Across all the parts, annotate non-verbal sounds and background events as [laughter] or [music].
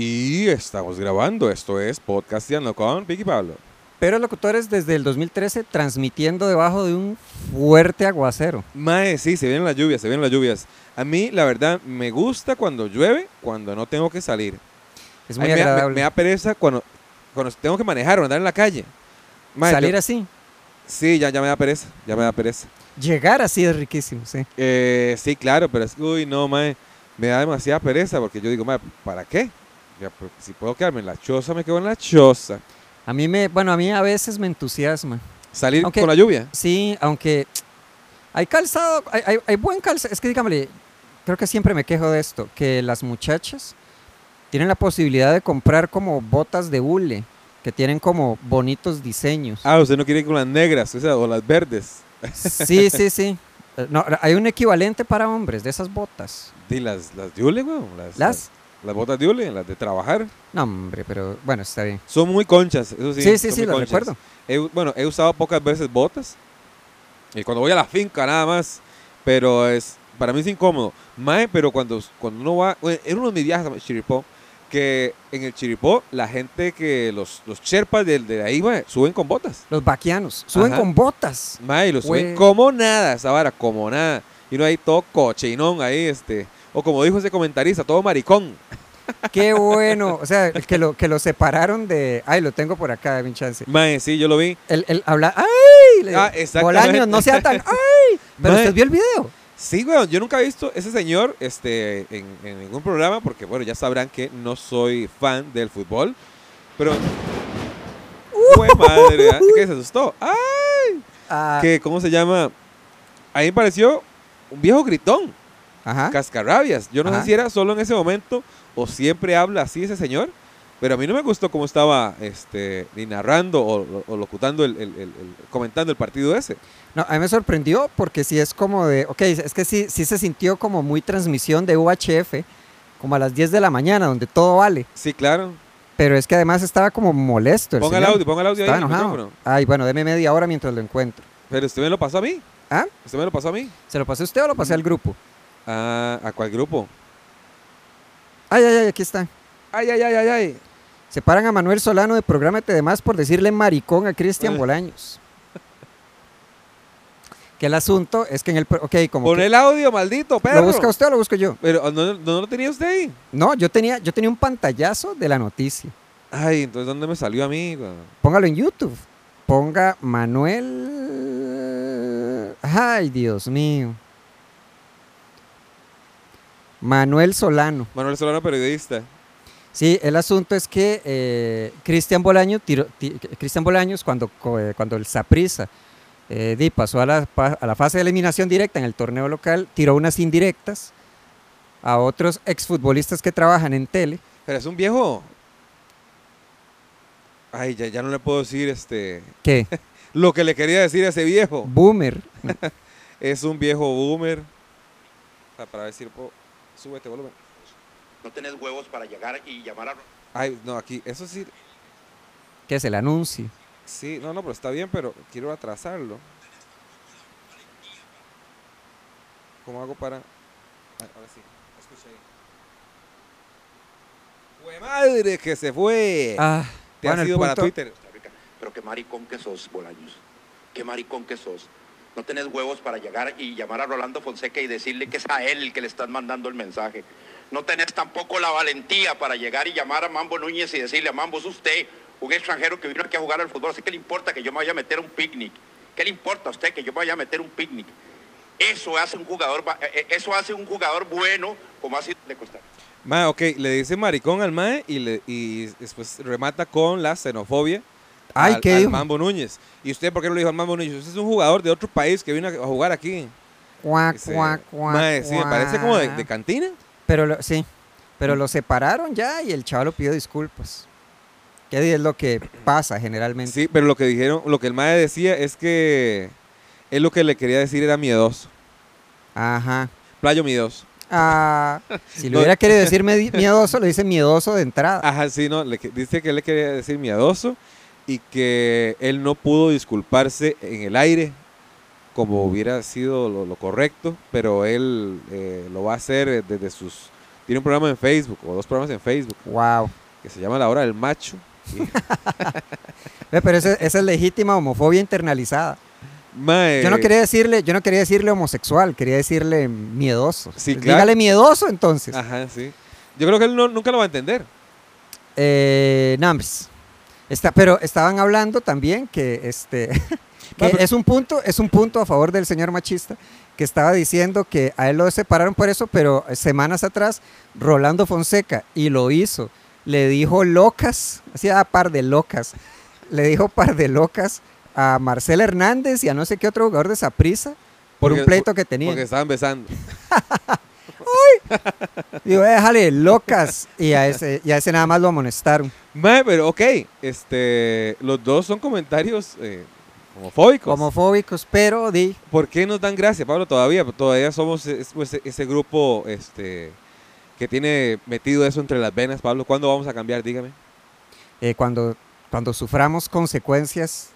Y estamos grabando, esto es Podcasteando con Vicky Pablo. Pero locutores desde el 2013 transmitiendo debajo de un fuerte aguacero. Mae, sí, se vienen las lluvias, se vienen las lluvias. A mí, la verdad, me gusta cuando llueve, cuando no tengo que salir. Es muy me, agradable. me- me da pereza cuando, cuando tengo que manejar o andar en la calle. Mae, Salir yo- así. Sí, ya, ya me da pereza, ya me da pereza. Llegar así es riquísimo, sí. Eh, sí, claro, pero es que, uy, no, mae, me da demasiada pereza porque yo digo, mae, ¿para qué? Ya, si puedo quedarme en la choza, me quedo en la choza. A mí me, bueno, a mí a veces me entusiasma. Salir Aunque- con la lluvia. Sí, aunque hay calzado, hay, hay- hay buen calzado. Es que dígame, creo que siempre me quejo de esto, que las muchachas tienen la posibilidad de comprar como botas de hule, que tienen como bonitos diseños. Ah, usted no quiere ir con las negras, o sea, o las verdes. Sí, sí, sí. Eh, No, hay un equivalente para hombres de esas botas. Y las, las de hule, weón. Las, ¿Las? Las botas de hule, las de trabajar. No, hombre, pero bueno, está bien. Son muy conchas, eso sí. Sí, sí, sí, lo recuerdo. He bueno, he usado pocas veces botas. Y cuando voy a la finca nada más. Pero es para mí es incómodo. Mae, pero cuando, cuando uno va. bueno, en uno de mis viajes a Chiripó. Que en el Chiripó, la gente que. Los, los cherpas de, de ahí, mae, suben con botas. Los vaquianos suben Ajá. con botas. Mae, y lo suben como nada, esa vara, como nada. Y uno ahí todo cochinón ahí, este. O como dijo ese comentarista, todo maricón. Qué [laughs] bueno. O sea, que lo, que lo separaron de. Ay, lo tengo por acá, mi chance. Mae, sí, yo lo vi. El, el habla. ¡Ay! Le- Ah. Bolaños, no sea tan. [laughs] ¡Ay! Pero Mae. usted vio el video. Sí, weón, yo nunca he visto ese señor este, en, en ningún programa, porque bueno, ya sabrán que no soy fan del fútbol. Pero. [laughs] ¡Fue madre! ¿ah? ¿Qué se asustó? ¡Ay! Ah, Que, ¿Cómo se llama? A mí me pareció un viejo gritón, Ajá. cascarrabias. Yo no Ajá. sé si era solo en ese momento o siempre habla así ese señor. Pero a mí no me gustó cómo estaba este, ni narrando o, o locutando, el, el- el- el- comentando el partido ese. No, a mí me sorprendió porque sí es como de. Ok, es que sí, sí se sintió como muy transmisión de UHF, como a las 10 de la mañana, donde todo vale. Sí, claro. Pero es que además estaba como molesto. El Ponga el audio, ponga el audio ahí Estaba el enojado. micrófono. Ay, bueno, deme media hora mientras lo encuentro. Pero usted me lo pasó a mí. ¿Ah? ¿Usted me lo pasó a mí? ¿Se lo pasé a usted o lo pasé al grupo? Ah, ¿A cuál grupo? Ay, ay, ay, aquí está. Ay, ay, ay, ay, ay. Separan a Manuel Solano de Prográmate de Más por decirle maricón a Cristian Eh. Bolaños. Que el asunto es que en el... Ok, como Pon que- el audio, maldito perro. ¿Lo busca usted o lo busco yo? Pero ¿no, no lo tenía usted ahí? No, yo tenía, yo tenía un pantallazo de la noticia. Ay, entonces ¿dónde me salió a mí? Póngalo en YouTube. Ponga Manuel... Ay, Dios mío. Manuel Solano. Manuel Solano, periodista. Sí, el asunto es que eh, Cristian ti- Cristian Bolaños cuando, eh, cuando el Saprissa pasó a la, a la fase de eliminación directa en el torneo local, tiró unas indirectas a otros exfutbolistas que trabajan en tele. Pero es un viejo. Ay, ya, ya no le puedo decir este. ¿Qué? [laughs] Lo que le quería decir a ese viejo. Boomer. [laughs] Es un viejo boomer. Para ver si lo puedo. Súbete, volumen. No tenés huevos para llegar y llamar a... Ay, no, aquí. Eso sí. ¿Qué es el anuncio? Sí, no, no, pero está bien, pero quiero atrasarlo. ¿Cómo hago para.? Ay, ahora sí, escucha ahí. ¡Fue madre que se fue! Ah, Te bueno, has ido para Twitter. Pero qué maricón que sos, Bolaños. Qué maricón que sos. No tenés huevos para llegar y llamar a Rolando Fonseca y decirle que es a él el que le están mandando el mensaje. No tenés tampoco la valentía para llegar y llamar a Mambo Núñez y decirle a Mambo, es usted, un extranjero que vino aquí a jugar al fútbol. Así que le importa que yo me vaya a meter un picnic. ¿Qué le importa a usted que yo me vaya a meter a un picnic? Eso hace un jugador, eh, eh, eso hace un jugador bueno como ha sido de. Mae, ok, le dice maricón al Mae y después remata con la xenofobia Ay, al, ¿qué al dijo? Mambo Núñez. ¿Y usted por qué no le dijo al Mambo Núñez? Usted es un jugador de otro país que vino a jugar aquí. Cuac, Dice, cuac, cuac, Mae, sí, me parece como de, cantina. Pero lo- sí, pero lo separaron ya y el chaval lo pidió disculpas. ¿Qué es lo que pasa generalmente? Sí, pero lo que dijeron, lo que el Mae decía es que él lo que le quería decir era miedoso. Ajá. Playo miedoso. Ah, si le No. hubiera querido decir [laughs] miedoso, le dice miedoso de entrada. Ajá, sí, no, le que- dice que él le quería decir miedoso y que él no pudo disculparse en el aire como hubiera sido lo, lo correcto, pero él eh, lo va a hacer desde sus tiene un programa en Facebook, o dos programas en Facebook, Wow. que se llama La Hora del Macho. [laughs] Pero esa es legítima homofobia internalizada. mae, Yo no quería decirle, yo no quería decirle homosexual, quería decirle miedoso. Sí, claro. Dígale miedoso entonces. Ajá, sí. Yo creo que él no- nunca lo va a entender. Eh. Está, pero estaban hablando también que este [laughs] que Ah, es un punto, es un punto a favor del señor machista que estaba diciendo que a él lo separaron por eso, pero semanas atrás Rolando Fonseca y lo hizo. Le dijo locas, hacía par de locas. Le dijo par de locas a Marcel Hernández y a no sé qué otro jugador de Saprissa por Porque- un pleito que tenía. Porque estaban besando. [laughs] Digo, "Eh, déjale, locas. Y a ese, y a ese nada más lo amonestaron. Mae, pero ok, este, los dos son comentarios eh, homofóbicos. Homofóbicos, pero di, ¿Por qué nos dan gracia, Pablo? Todavía, todavía somos es- pues, ese grupo este, que tiene metido eso entre las venas, Pablo. ¿Cuándo vamos a cambiar? Dígame. eh, cuando, cuando suframos consecuencias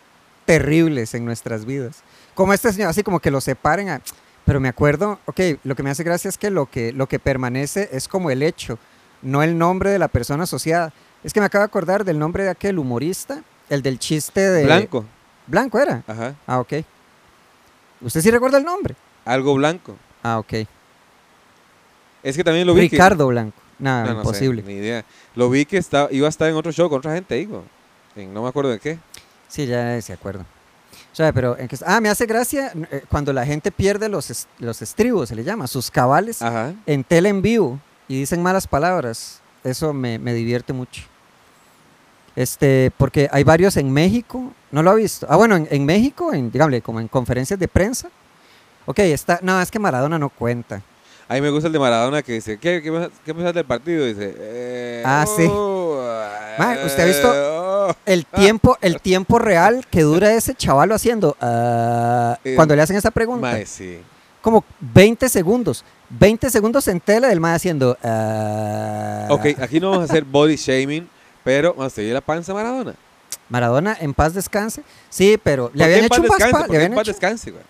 terribles en nuestras vidas. Como este señor, así como que lo separen. a- pero me acuerdo, ok, lo que me hace gracia es que lo, que lo que permanece es como el hecho, no el nombre de la persona asociada. Es que me acabo de acordar del nombre de aquel humorista, el del chiste de... Blanco. Blanco era. Ajá. Ah, ok. ¿Usted sí recuerda el nombre? Algo blanco. Ah, ok. Es que también lo vi. que- Ricardo Blanco. Nada, No, no sé, imposible. ni idea. Lo vi que estaba, iba a estar en otro show con otra gente, digo. En no me acuerdo de qué. Sí, ya se acuerdo. O sea, pero ah, me hace gracia eh, cuando la gente pierde los, los estribos, se le llama, sus cabales Ajá. en tele en vivo y dicen malas palabras. Eso me, me divierte mucho. Este, porque hay varios en México, no lo ha visto. Ah, bueno, en, en México, en, dígame, como en conferencias de prensa. Ok, está, no, es que Maradona no cuenta. A mí me gusta el de Maradona que dice, ¿qué, qué, qué del partido? Dice, eh, Ah, sí. oh, Ma, ¿usted ha visto? Eh, oh". El [laughs] tiempo, el tiempo real que dura ese chavalo haciendo, Eh, cuando le hacen esa pregunta. Mae, sí. como 20 segundos. 20 segundos en tela del mae haciendo. ah. Ok, aquí no vamos a hacer body shaming, pero vamos a seguir la panza Maradona. Maradona, en paz descanse. Sí, pero ¿Por le habían hecho un descanse? ¿Por qué en habían paz hecho. descanse, güey?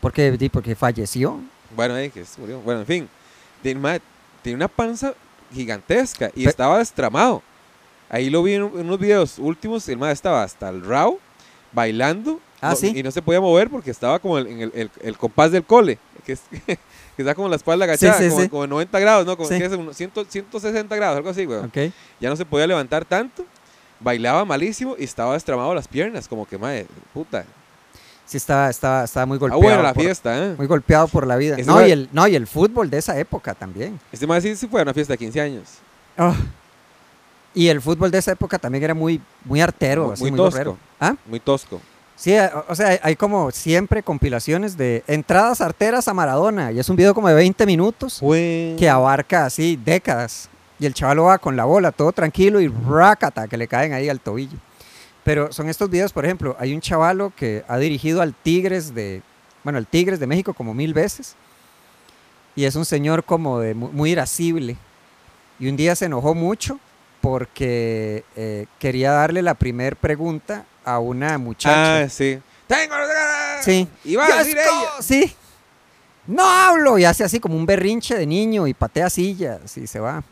Porque, porque falleció. Bueno, ahí que se murió. Bueno, en fin. Tiene, una panza gigantesca y Pe- estaba destramado. Ahí lo vi en, unos videos últimos. El mae estaba hasta el raw, bailando. Ah, no- sí. Y no se podía mover porque estaba como el- en el, el- el compás del cole. Que, es- [laughs] que está como la espalda agachada, sí, como, sí. como en 90 grados, ¿no? Como que es unos 100 160 grados, algo así, güey. Ok. Ya no se podía levantar tanto. Bailaba malísimo y estaba destramado las piernas, como que, mae, puta. Sí, estaba, estaba, estaba muy Ah, golpeado. buena la por, fiesta, ¿eh? Muy golpeado por la vida. Ese No y, el, no, y el fútbol de esa época también. Este mae sí, sí fue a una fiesta de 15 años. Ah. Y el fútbol de esa época también era muy, muy artero, Muy- así, muy tosco. gorrero. ¿Ah? Muy tosco. Sí, o o sea, hay- como siempre compilaciones de entradas arteras a Maradona. Y es un video como de 20 minutos. que abarca así décadas. Y el chaval va con la bola, todo tranquilo y rácata, que le caen ahí al tobillo. Pero son estos videos, por ejemplo, hay un chavalo que ha dirigido al Tigres de, bueno, al Tigres de México como mil veces. Y es un señor como de mu- muy irascible. Y un día se enojó mucho porque eh, quería darle la primer pregunta a una muchacha. Ah, sí. Tengo. Sí. Y va a ¡Yes, decir ella. Sí. No hablo. Y hace así como un berrinche de niño y patea sillas y se va.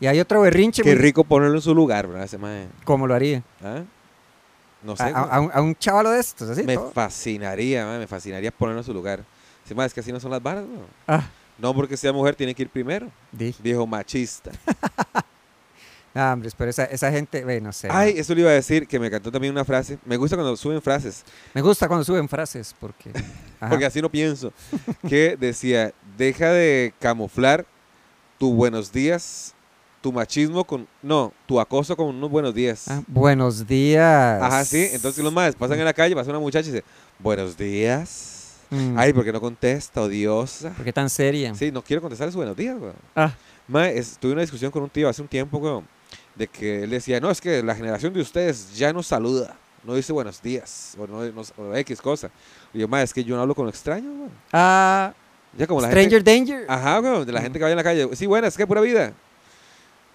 Y hay otro berrinche. Qué muy- rico ponerlo en su lugar, ¿verdad? Ese mae. ¿Cómo lo haría? ¿Ah? No sé. A, un, a un chavalo de estos, así. me todo. fascinaría, mae, me fascinaría ponerlo en su lugar. Sí, mae, es que así no son las varas, güey. Ah, No porque sea mujer tiene que ir primero. di. Viejo machista. [laughs] Ah, hombre, pero esa, esa gente, ve, no sé. Ay, eso le iba a decir que me cantó también una frase. Me gusta cuando suben frases, Me gusta cuando suben frases porque. [laughs] ajá. porque así no pienso. Que decía, deja de camuflar tu buenos días, tu machismo con... No, tu acoso con unos buenos días. Ah, buenos días. Ajá, sí. Entonces los madres pasan en la calle, pasa una muchacha y dice, buenos días. Mm, Ay, ¿por qué no contesta, odiosa? ¿Por qué tan seria? Sí, no quiero contestar sus buenos días, weón. Ah, es- tuve una discusión con un tío hace un tiempo, weón, de que él decía, no, es que la generación de ustedes ya no saluda, no dice buenos días, o, no, no- o X cosa. Y yo, mae, es que yo no hablo con extraños, weón. ah, Ya como la Stranger gente... Danger. Ajá, weón, de la gente que vaya en la calle. Sí, buenas, ¿qué pura vida?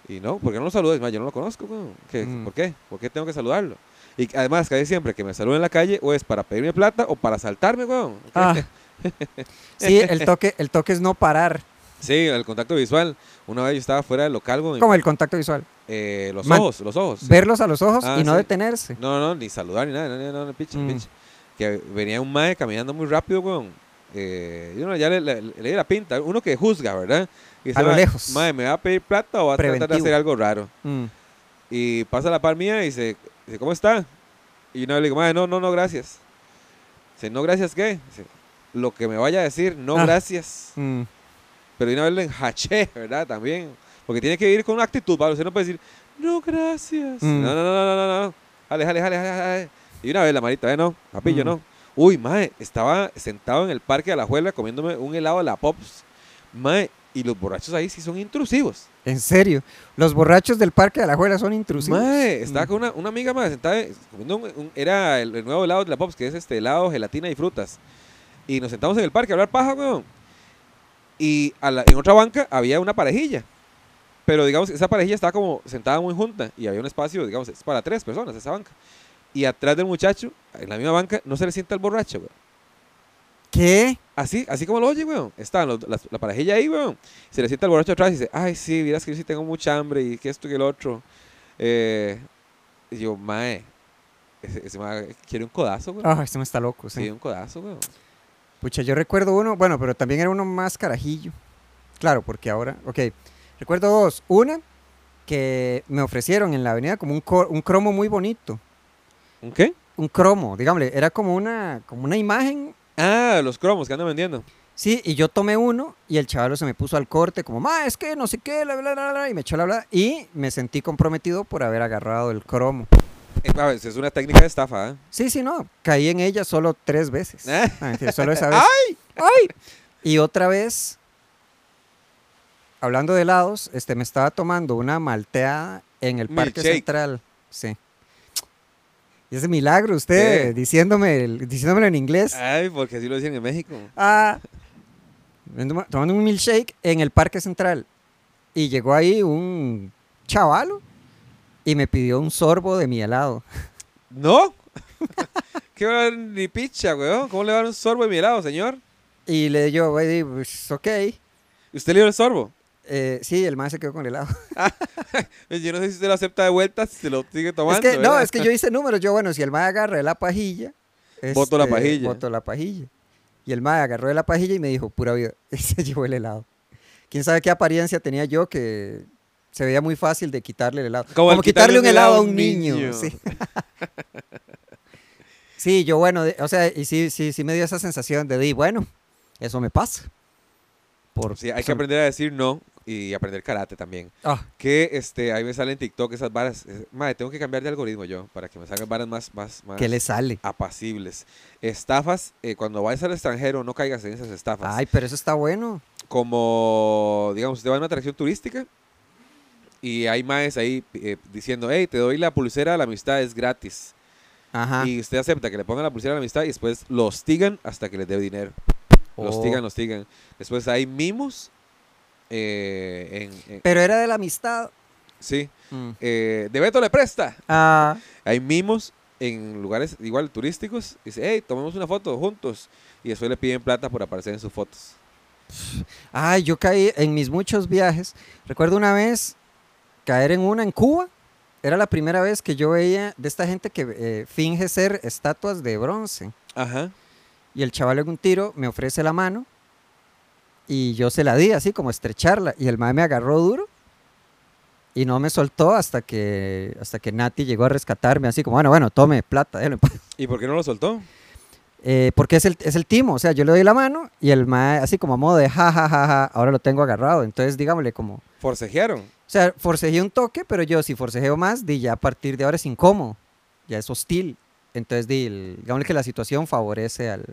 Y no, ¿por qué no lo saludas? Mae, yo no lo conozco, weón. ¿Qué? Mm. ¿Por qué? ¿Por qué tengo que saludarlo? Y además, que siempre que me saluden en la calle, o es para pedirme plata o para saltarme, weón. Ah. [laughs] Sí, el toque, el toque es no parar. Sí, el contacto visual. Una vez yo estaba fuera del local, güey, Como el contacto visual. Eh, los Man- ojos, los ojos. sí. Verlos a los ojos Ah, y no sí. detenerse. No, no, ni saludar ni nada, no, no, no, picha, Mm. Que venía un mae caminando muy rápido, weón. Eh, yo no, ya le, le, la pinta. Uno que juzga, ¿verdad? Y dice, A lo "Mae, lejos. Mae, ¿me va a pedir plata o va a tratar de hacer algo raro? Mm. Y pasa la par mía y dice, dice, ¿cómo está? Y yo le digo, mae, no, no, no, gracias. Dice, ¿no gracias qué? Dice, lo que me vaya a decir, no Ah. gracias. Mm. Pero de una vez le enjaché, ¿verdad? También. Porque tiene que ir con una actitud, ¿vale? Usted no puede decir, no, gracias. Mm. No, no, no, no, no, no. Jale, jale, jale, jale. Y una vez la marita, ¿eh? No, papillo, Mm. no. Uy, mae, estaba sentado en el parque de la Juela comiéndome un helado de la Pops. Mae, y los borrachos ahí sí son intrusivos. En serio. Los borrachos del Parque de la Juela son intrusivos. Mae, estaba Mm. con una, una amiga más sentada eh, comiendo un, un- era el, el nuevo helado de la Pops, que es este helado, gelatina y frutas. Y nos sentamos en el parque a hablar paja, weón. Y a la- en otra banca había una parejilla. Pero digamos, esa parejilla estaba como sentada muy junta y había un espacio, digamos, es para tres personas esa banca. Y atrás del muchacho, en la misma banca, no se le sienta el borracho, weón. ¿Qué? Así, así como lo oye, weón. Está las- la, parejilla ahí, weón. Se le sienta el borracho atrás y dice, ay, sí, miras que yo sí tengo mucha hambre y que esto y que el otro. Eh, y yo, mae, ese, ese mae quiere un codazo, weón. Ah, este me está loco, sí. Sí, un codazo, weón. Pucha, yo recuerdo uno, bueno, pero también era uno más carajillo. Claro, porque ahora, ok. Recuerdo dos. Una, que me ofrecieron en la avenida como un, cromo muy bonito. ¿Un qué? Un cromo, digámosle, era como una, como una imagen. Ah, los cromos que andan vendiendo. Sí, y yo tomé uno y el chaval se me puso al corte como, ma, es que no sé qué, bla, bla, bla, bla", y me echó la bla, y me sentí comprometido por haber agarrado el cromo. Eh, a ver, es una técnica de estafa, ¿eh? Sí, sí, no, caí en ella solo tres veces. [laughs] Ah. Mentira, solo esa vez. ¡Ay! ¡Ay! Y otra vez, hablando de helados, este, me estaba tomando una malteada en el Parque Milkshake. Central. Sí. Y ese milagro, usted ¿Qué? diciéndome, diciéndomelo en inglés. Ay, porque así lo decían en México. Ah, tomando un milkshake en el Parque Central. Y llegó ahí un chavalo y me pidió un sorbo de mi helado. ¿No? [laughs] ¿Qué va a dar ni picha, weón? ¿Cómo le va a dar un sorbo de mi helado, señor? Y le dije yo, "Güey, pues, ok. ¿Y usted le dio el sorbo? Eh, sí, el más se quedó con el helado. [laughs] [laughs] Yo no sé si usted lo acepta de vuelta, si se lo sigue Es tomando. no, es que yo hice números. Yo, bueno, si el mae agarra la pajilla. [laughs] Voto la este, pajilla. Voto la pajilla. Y el mae agarró de la pajilla y me dijo, pura vida. Y se llevó el helado. Quién sabe qué apariencia tenía yo que se veía muy fácil de quitarle el helado. Como quitarle quitarle un helado a un niño. niño. Sí. Sí, yo, bueno, o sea, y sí, sí, sí me dio esa sensación de, di, bueno, eso me pasa. Por, Sí, hay que aprender a decir no y aprender karate también. Ah, Que este, ahí me salen en TikTok esas varas. Madre, tengo que cambiar de algoritmo yo para que me salgan varas más, más, más ¿Qué le sale? apacibles. Estafas, eh, cuando vayas al extranjero, no caigas en esas estafas. Ay, pero eso está bueno. Como, digamos, usted va a una atracción turística y hay maes ahí eh, diciendo, hey, te doy la pulsera la amistad, es gratis. Ajá. Y usted acepta que le pongan la pulsera de la amistad y después lo hostigan hasta que les dé dinero. Lo Oh. hostigan, lo hostigan. Después hay mimos. Eh, en, en- Pero era de la amistad. sí. Mm. eh, de Beto le presta. Ah, Hay mimos en lugares igual turísticos. Dice, hey, tomemos una foto juntos. Y después le piden plata por aparecer en sus fotos. Ay, yo caí en mis muchos viajes. Recuerdo una vez caer en una en Cuba. Era la primera vez que yo veía de esta gente que eh, finge ser estatuas de bronce. Ajá. Y el chaval en un tiro me ofrece la mano y yo se la di así como estrecharla. Y el mae me agarró duro y no me soltó hasta que, hasta que Nati llegó a rescatarme así como, bueno, bueno, tome plata. pues". ¿Y por qué no lo soltó? Eh, porque es el, es el timo, o sea, yo le doy la mano y el mae así como a modo de ja, ja, ja, ja, ahora lo tengo agarrado. Entonces, digámosle como, o Forcejearon. sea, forcejeé un toque, pero yo si forcejeo más, di ya a partir de ahora es incómodo, ya es hostil. Entonces, di, el- digámosle que la situación favorece al,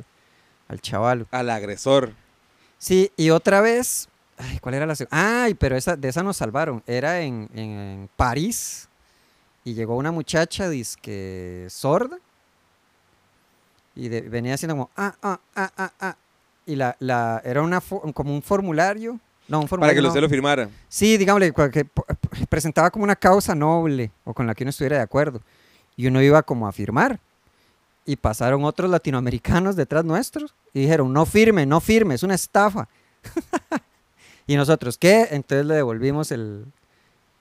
al chaval. Al agresor. Sí, y otra vez, ay, ¿cuál era la segunda? Ay, pero esa, de esa nos salvaron. Era en, en París y llegó una muchacha, disque sorda, y de- venía haciendo como, ah, ah, ah, ah, ah. Y la, la, era una, como un formulario. No, un Para formulario. que no. usted lo firmara. Sí, digámosle, que presentaba como una causa noble o con la que uno estuviera de acuerdo. Y uno iba como a firmar. Y pasaron otros latinoamericanos detrás nuestros y dijeron, no firme, no firme, es una estafa. [laughs] Y nosotros, ¿qué? Entonces le devolvimos el,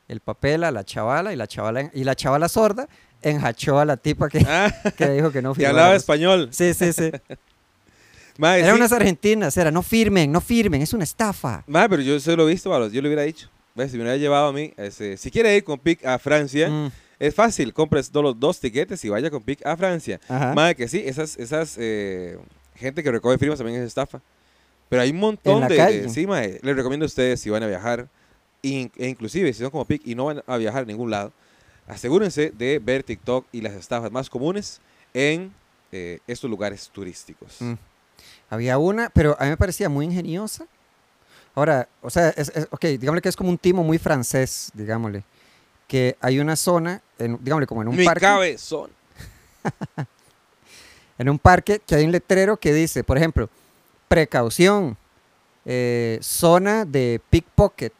el papel a la chavala y la chavala, y la chavala sorda enjachó a la tipa que, Ah, [laughs] que dijo que no [laughs] que hablaba español. Sí, sí, sí. Mae, Eran sí. unas argentinas, era, no firmen, no firmen, es una estafa. Mae, pero yo eso lo he visto, yo lo hubiera dicho. Si me hubiera llevado a mí, ese, si quiere ir con PIC a Francia, Mm, es fácil, compres los dos tiquetes y vaya con PIC a Francia. ajá. Mae, que sí, esas, esas eh, gente que recoge firmas también es estafa. Pero hay un montón de, de- Sí, mae, les recomiendo a ustedes si van a viajar, e inclusive si son como PIC y no van a viajar a ningún lado, asegúrense de ver TikTok y las estafas más comunes en eh, estos lugares turísticos. Mm. Había una, pero a mí me parecía muy ingeniosa. Ahora, o sea, es, es- ok, digámosle que es como un timo muy francés, digámosle. Que hay una zona, en, digámosle como en un Mi parque. cabezón. [laughs] En un parque que hay un letrero que dice, por ejemplo, precaución, eh, zona de pickpocket.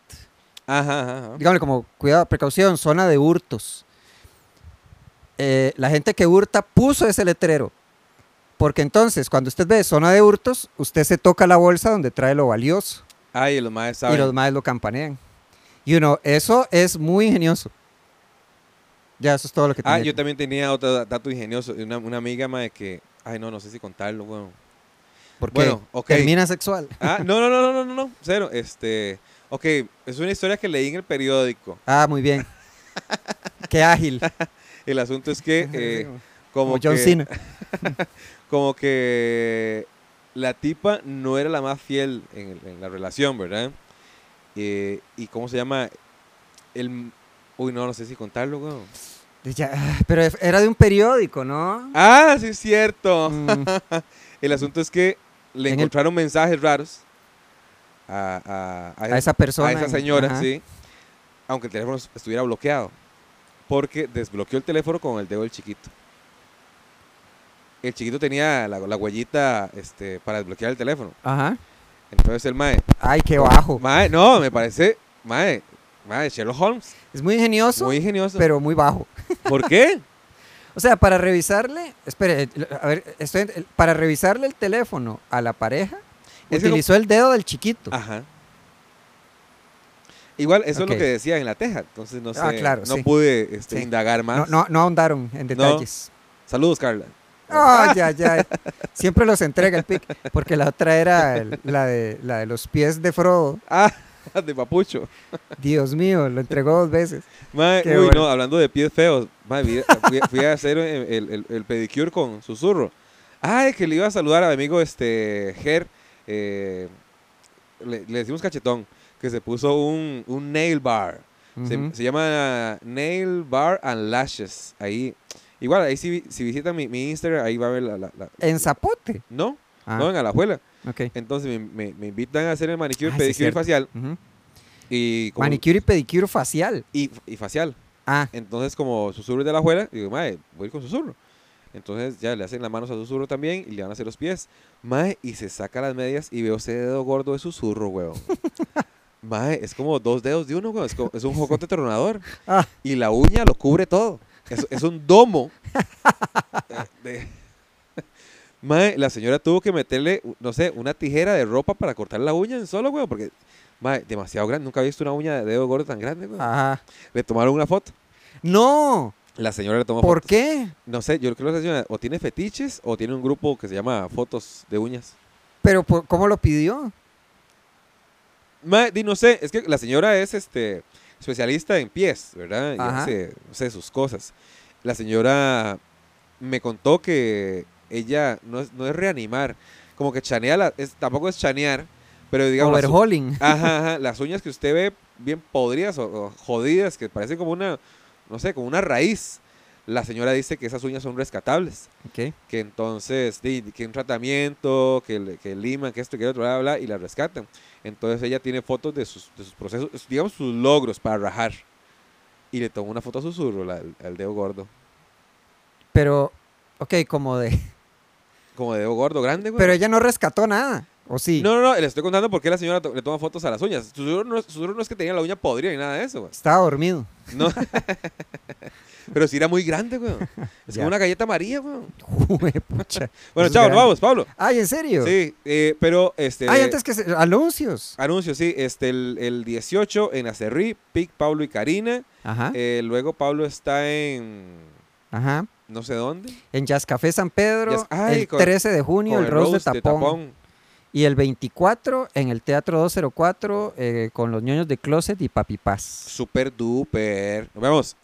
Ajá, ajá. Digámosle como, cuidado, precaución, zona de hurtos. Eh, la gente que hurta puso ese letrero. Porque entonces, cuando usted ve zona de hurtos, usted se toca la bolsa donde trae lo valioso. Ay, los maes y saben. los demás lo campanean. Y uno, eso es muy ingenioso. Ya, eso es todo lo que Ah, tenía yo que- también tenía otro da- dato ingenioso. Una, una amiga, mae, que... Ay, no, no sé si contarlo, bueno. Porque bueno, ok. termina sexual. Ah, [laughs] no, no, no, no, no, no, no, cero. Este... Ok, es una historia que leí en el periódico. Ah, muy bien. [laughs] Qué ágil. [laughs] El asunto es que... eh, como, Como John que, Cena. Como que la tipa no era la más fiel en, el- en la relación, ¿verdad? Eh, y cómo se llama... El... Uy, no, no sé si contarlo, weón. Ya, ah, pero era de un periódico, ¿no? Ah, sí es cierto. Mm, [laughs] El asunto es que le En el- encontraron mensajes raros a, a- a a esa persona. a esa señora, sí. Aunque el teléfono estuviera bloqueado. Porque desbloqueó el teléfono con el dedo del chiquito. El chiquito tenía la, la huellita este, para desbloquear el teléfono. Ajá. Entonces el mae. Ay, qué bajo. Mae, no, me parece. Mae, mae, Sherlock Holmes. Es muy ingenioso, Muy ingenioso. pero muy bajo. ¿Por qué? [laughs] O sea, para revisarle, espere, a ver, estoy para revisarle el teléfono a la pareja, Es utilizó el dedo del chiquito. Ajá. Igual, eso es lo que decía en la teja. Entonces no sé. Ah, claro, no sí. pude este, Sí. indagar más. No, no, no ahondaron en detalles. Saludos, Carla. Ah, ya, ya. Siempre los entrega el pic. Porque la otra era el- la, de, la de los pies de Frodo. Ah, [laughs] de papucho. Dios mío, lo entregó dos veces. Uy, bueno. no, hablando de pies feos. fui, fui a hacer el, el- pedicure con susurro. Ay, que le iba a saludar a mi amigo este Ger. eh, le, le decimos cachetón. Que se puso un, un nail bar. Se, llama Nail Bar and Lashes. Ahí. Igual, ahí si, si visitan mi, mi Instagram, ahí va a ver la. la- la- En zapote. no, Ah, no, en Alajuela. ok. Entonces me, me- me invitan a hacer el manicure, Ah, sí, pedicure y facial. Ujú. Y, como- Manicure y pedicure facial. y, y facial. Ah, Entonces, como susurro de la abuela, digo, mae, voy a ir con susurro. Entonces ya le hacen las manos a susurro también y le van a hacer los pies. Mae, y se saca las medias y veo ese dedo gordo de susurro, weón. [laughs] mae, es como dos dedos de uno, weón. Es, como- es un jocote [laughs] tronador. Ah. Y la uña lo cubre todo. Es, es un domo. [laughs] Eh, de- Mae, la señora tuvo que meterle, no sé, una tijera de ropa para cortar la uña en solo, weón. Porque, mae, demasiado grande. Nunca había visto una uña de dedo gordo tan grande, weón. ajá. Le tomaron una foto. No, La señora le tomó ¿por fotos. qué? No sé, yo creo que la señora o tiene fetiches o tiene un grupo que se llama Fotos de Uñas. Pero por- ¿cómo lo pidió? Ma, di, no sé, es que la señora es este especialista en pies, ¿verdad? Y Ajá. hace, no sé, sus cosas. La señora me contó que ella no es, no es reanimar, como que chanea, la, es, tampoco es chanear, pero digamos... las Overhauling. [laughs] Ajá, ajá, las uñas que usted ve bien podridas o, o jodidas, que parecen como una, no sé, como una raíz. La señora dice que esas uñas son rescatables. Ok. que entonces, que un tratamiento, que, que liman, que esto, que otro, bla, bla, y la rescatan. Entonces ella tiene fotos de sus, de sus procesos, digamos sus logros para rajar. Y le tomó una foto a susurro, al dedo gordo. Pero, ok, como de... Como dedo gordo grande, güey. Pero ella no rescató nada. ¿O sí? No, no, no, le estoy contando por qué la señora to- le toma fotos a las uñas. Su no, su no es que tenía la uña podrida ni nada de eso, güey. Estaba dormido. No. [laughs] Pero sí era muy grande, güey. Es como una galleta María, güey. Juepucha. [laughs] Bueno, chao, nos vamos, Pablo. Ay, ¿en serio? Sí, eh, pero este. Ay, antes que se- anuncios. Anuncio, sí. Este, el, el 18 en Acerrí, Pic, Pablo y Karina. Ajá. Eh, luego Pablo está en. Ajá. No sé dónde. En Jazz Café San Pedro, Jazz- ay, el con- 13 de junio, con el Rose de tapón. Y el 24 en el Teatro 204 eh, con los ñoños de Closet y Papi Paz. Super duper. Nos vemos.